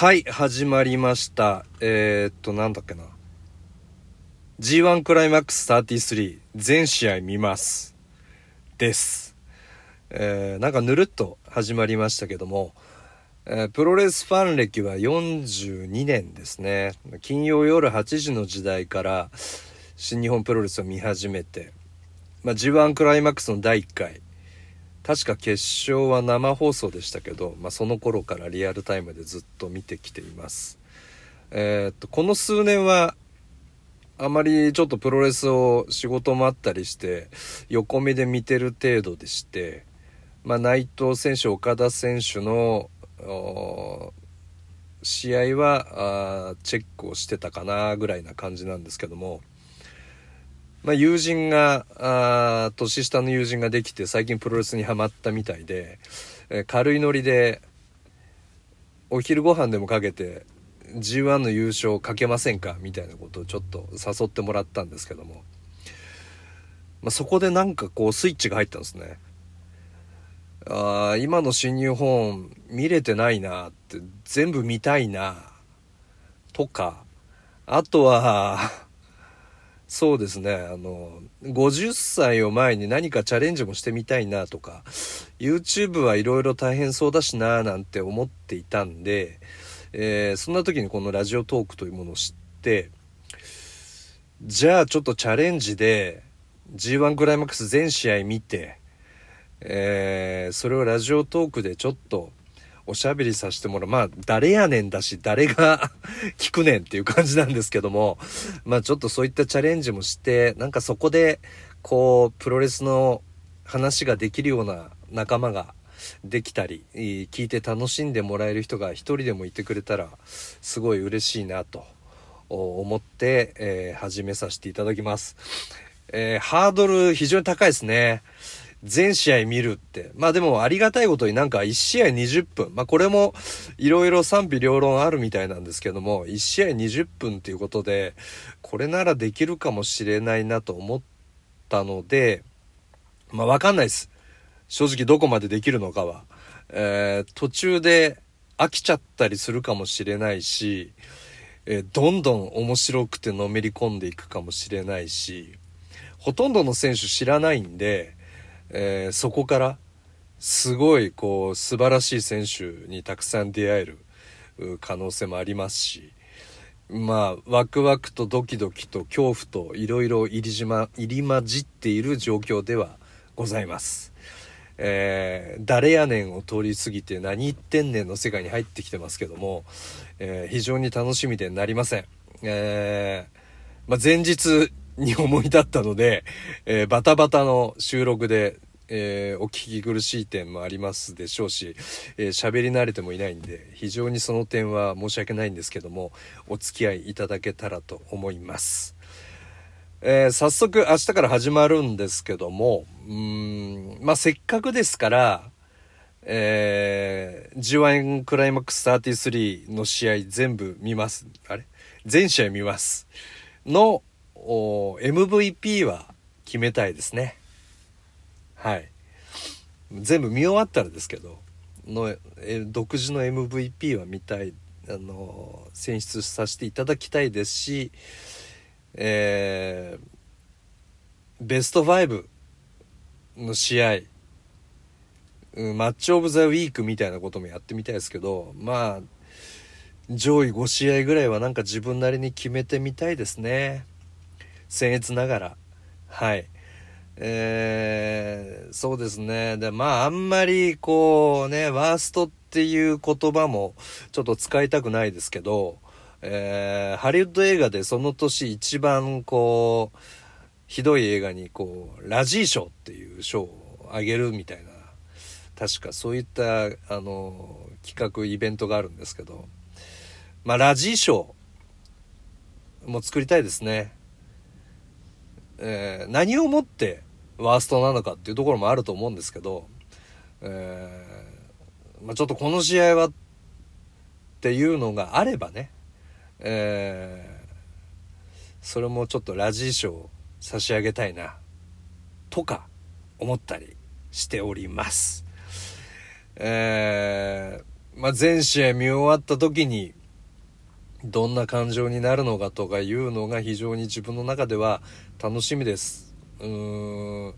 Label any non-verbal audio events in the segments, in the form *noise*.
はい、始まりました。えー、っと、なんだっけな。G1 クライマックス33全試合見ます。です。えー、なんかぬるっと始まりましたけども、えープロレスファン歴は42年ですね。金曜夜8時の時代から新日本プロレスを見始めて、まあ、G1 クライマックスの第1回、確か決勝は生放送でしたけど、まあ、その頃からリアルタイムでずっと見てきています。えーっと、この数年は、あまりちょっとプロレスを仕事もあったりして、横目で見てる程度でして、まあ、内藤選手、岡田選手の、試合はチェックをしてたかなぐらいな感じなんですけども、まあ、友人があー年下の友人ができて最近プロレスにハマったみたいで、えー軽いノリでお昼ご飯でもかけて G1 の優勝かけませんか？みたいなことをちょっと誘ってもらったんですけども、まあ、そこでなんかこうスイッチが入ったんですね。あー今の新日本見れてないなって全部見たいなとかあとはそうですね。あの50歳を前に何かチャレンジもしてみたいなとか YouTube はいろいろ大変そうだしななんて思っていたんで、えーそんな時にこのラジオトークというものを知ってじゃあちょっとチャレンジで G1 クライマックス全試合見てえーそれをラジオトークでちょっとおしゃべりさせてもらう。まあ、誰やねんだし、誰が *laughs* 聞くねんっていう感じなんですけども、まあちょっとそういったチャレンジもして、なんかそこで、こう、プロレスの話ができるような仲間ができたり、聞いて楽しんでもらえる人が一人でもいてくれたら、すごい嬉しいなと思って、えー始めさせていただきます。えーハードル非常に高いですね。全試合見るって。まあでもありがたいことになんか1試合20分。まあこれもいろいろ賛否両論あるみたいなんですけども、1試合20分っていうことで、これならできるかもしれないなと思ったので、まあわかんないです。正直どこまでできるのかは。えー途中で飽きちゃったりするかもしれないし、えーどんどん面白くてのめり込んでいくかもしれないし、ほとんどの選手知らないんで、えーそこからすごいこう素晴らしい選手にたくさん出会える可能性もありますしまあワクワクとドキドキと恐怖といろいろ入りじま入り混じっている状況ではございます。えー誰やねんを通り過ぎて何言ってんねんの世界に入ってきてますけども、えー非常に楽しみでなりません。えーまあ、前日に思い立ったので、えーバタバタの収録で、えーお聞き苦しい点もありますでしょうし、えー喋り慣れてもいないんで、非常にその点は申し訳ないんですけども、お付き合いいただけたらと思います。えー早速明日から始まるんですけども、うん、まあ、せっかくですから、えー、G1 クライマックス33の試合全部見ます。あれ？全試合見ます。の、MVP は決めたいですね。はい。全部見終わったらですけど、の、え独自の MVP は見たい、あの、選出させていただきたいですし、えーベスト5の試合、マッチオブザウィークみたいなこともやってみたいですけど、まあ、上位5試合ぐらいはなんか自分なりに決めてみたいですね。僭越ながら。はい。えーそうですね。で、まあ、あんまりこうね、ワーストっていう言葉もちょっと使いたくないですけど、えーハリウッド映画でその年一番こう、ひどい映画にこう、ラジー賞っていう賞をあげるみたいな、確かそういった、あの、企画、イベントがあるんですけど、まあ、ラジー賞も作りたいですね。えー何をもってワーストなのかっていうところもあると思うんですけど、えーまあ、ちょっとこの試合はっていうのがあればね、えーそれもちょっとラジー賞を差し上げたいなとか思ったりしております。えーまあ、全試合見終わった時に、どんな感情になるのかとかいうのが非常に自分の中では楽しみです。うーん。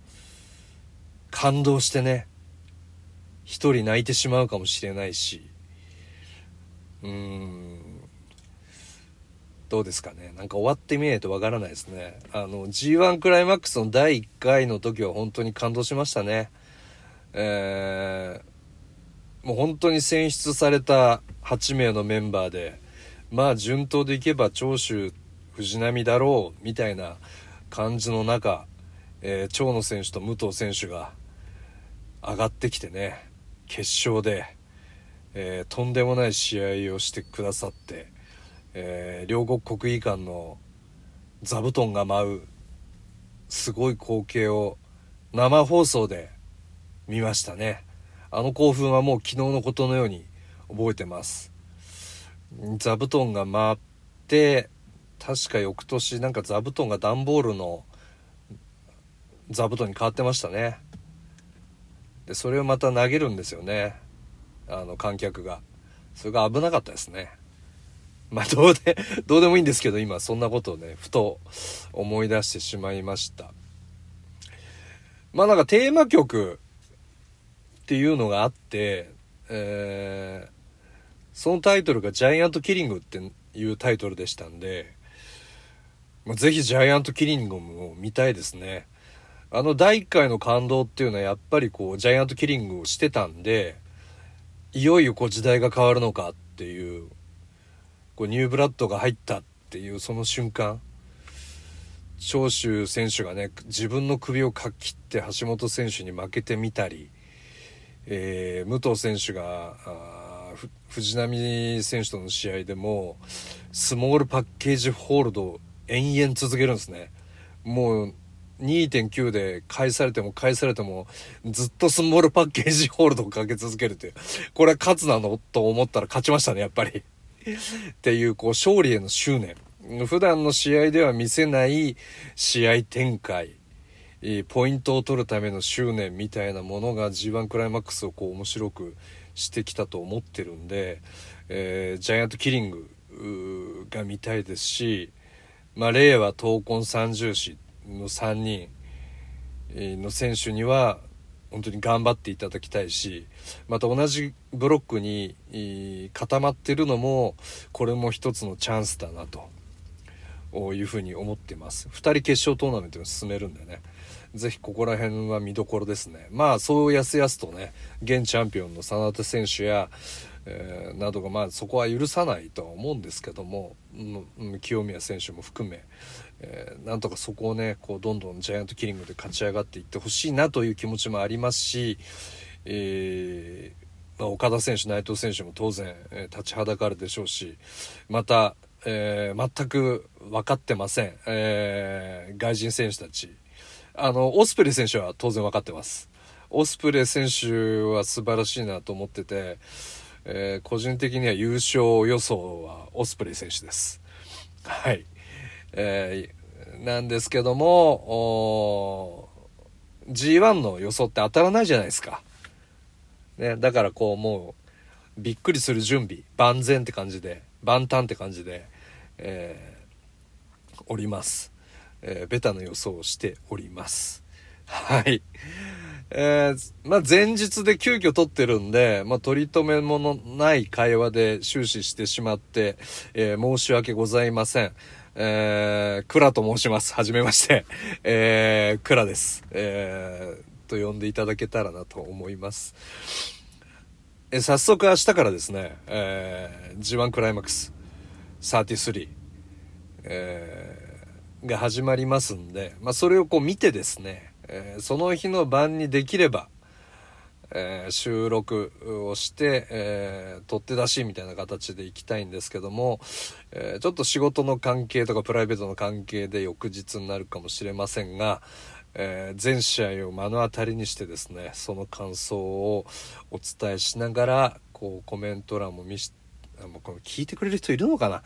感動してね、一人泣いてしまうかもしれないし、うーん。どうですかね。なんか終わってみないとわからないですね。あの、G1 クライマックスの第1回の時は本当に感動しましたね。えー、もう本当に選出された8名のメンバーで、まあ順当でいけば長州藤波だろうみたいな感じの中、えー、長野選手と武藤選手が上がってきてね決勝で、えー、とんでもない試合をしてくださって、えー、両国国技館の座布団が舞うすごい光景を生放送で見ましたね。あの興奮はもう昨日のことのように覚えてます。座布団が舞って確か翌年なんか座布団が段ボールの座布団に変わってましたね。でそれをまた投げるんですよね。あの観客が。それが危なかったですね。まあどうでどうでもいいんですけど今そんなことをねふと思い出してしまいました。まあなんかテーマ曲っていうのがあってえーそのタイトルがジャイアントキリングっていうタイトルでしたんで、まあ、ぜひジャイアントキリングも見たいですね。あの第1回の感動っていうのはやっぱりこうジャイアントキリングをしてたんで、いよいよこう時代が変わるのかっていう、こうニューブラッドが入ったっていうその瞬間、長州選手がね、自分の首をかっきって橋本選手に負けてみたり、えー、武藤選手が、藤波選手との試合でもスモールパッケージホールド延々続けるんですね。もう2.9で返されても返されてもずっとスモールパッケージホールドをかけ続けるっていう。これは勝つなの？と思ったら勝ちましたねやっぱり。っていうこう勝利への執念。普段の試合では見せない試合展開。ポイントを取るための執念みたいなものが G1 クライマックスをこう面白くしてきたと思ってるんで、えー、ジャイアントキリングが見たいですし、まあ、令和闘魂三重士の3人の選手には本当に頑張っていただきたいしまた同じブロックに固まってるのもこれも一つのチャンスだなというふうに思ってます2人決勝トーナメントに進めるんでねぜひここら辺は見どころですね。まあ、そうやすやすとね、現チャンピオンの真田選手や、えー、などが、まあ、そこは許さないとは思うんですけども、清宮選手も含め、えー、なんとかそこをね、こう、どんどんジャイアントキリングで勝ち上がっていってほしいなという気持ちもありますし、えー、まあ、岡田選手、内藤選手も当然、えー、立ちはだかるでしょうし、また、え、全く分かってません、え、外人選手たちあの、オスプレイ選手は当然分かってます。オスプレイ選手は素晴らしいなと思ってて、えー、個人的には優勝予想はオスプレイ選手です。はい。えー、なんですけども、G1 の予想って当たらないじゃないですか。ね、だからこうもう、びっくりする準備、万全って感じで、万端って感じで、えー、おります。えー、ベタな予想をしております。はい。えー、まあ、前日で急遽撮ってるんで、まあ、取り留めものない会話で終始してしまって、えー、申し訳ございません。えー、クラと申します。はじめまして。えー、クラです。えー、と呼んでいただけたらなと思います。え、早速明日からですね、えー、G1 クライマックス33、えーが始まりますんで、まあ、それをこう見てですね、えー、その日の晩にできれば、えー、収録をして、えー、取って出しみたいな形で行きたいんですけども、えちょっと仕事の関係とかプライベートの関係で翌日になるかもしれませんが、え全試合を目の当たりにしてですねその感想をお伝えしながらこうコメント欄も見してもうこの聞いてくれる人いるのかな？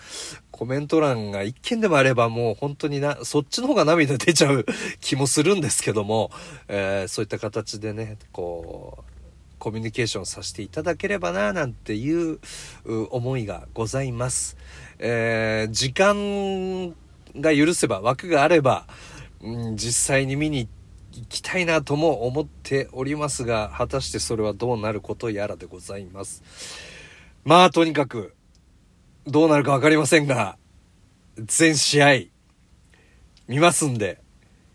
コメント欄が一件でもあればもう本当にな、そっちの方が涙出ちゃう *laughs* 気もするんですけども、えー、そういった形でね、こう、コミュニケーションさせていただければななんていう思いがございます。えー、時間が許せば枠があれば、うん、実際に見に行きたいなとも思っておりますが果たしてそれはどうなることやらでございます。まあとにかくどうなるかわかりませんが全試合見ますんで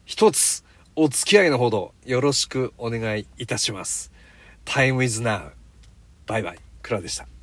一つお付き合いのほどよろしくお願いいたします。Time is now. バイバイ。クラでした。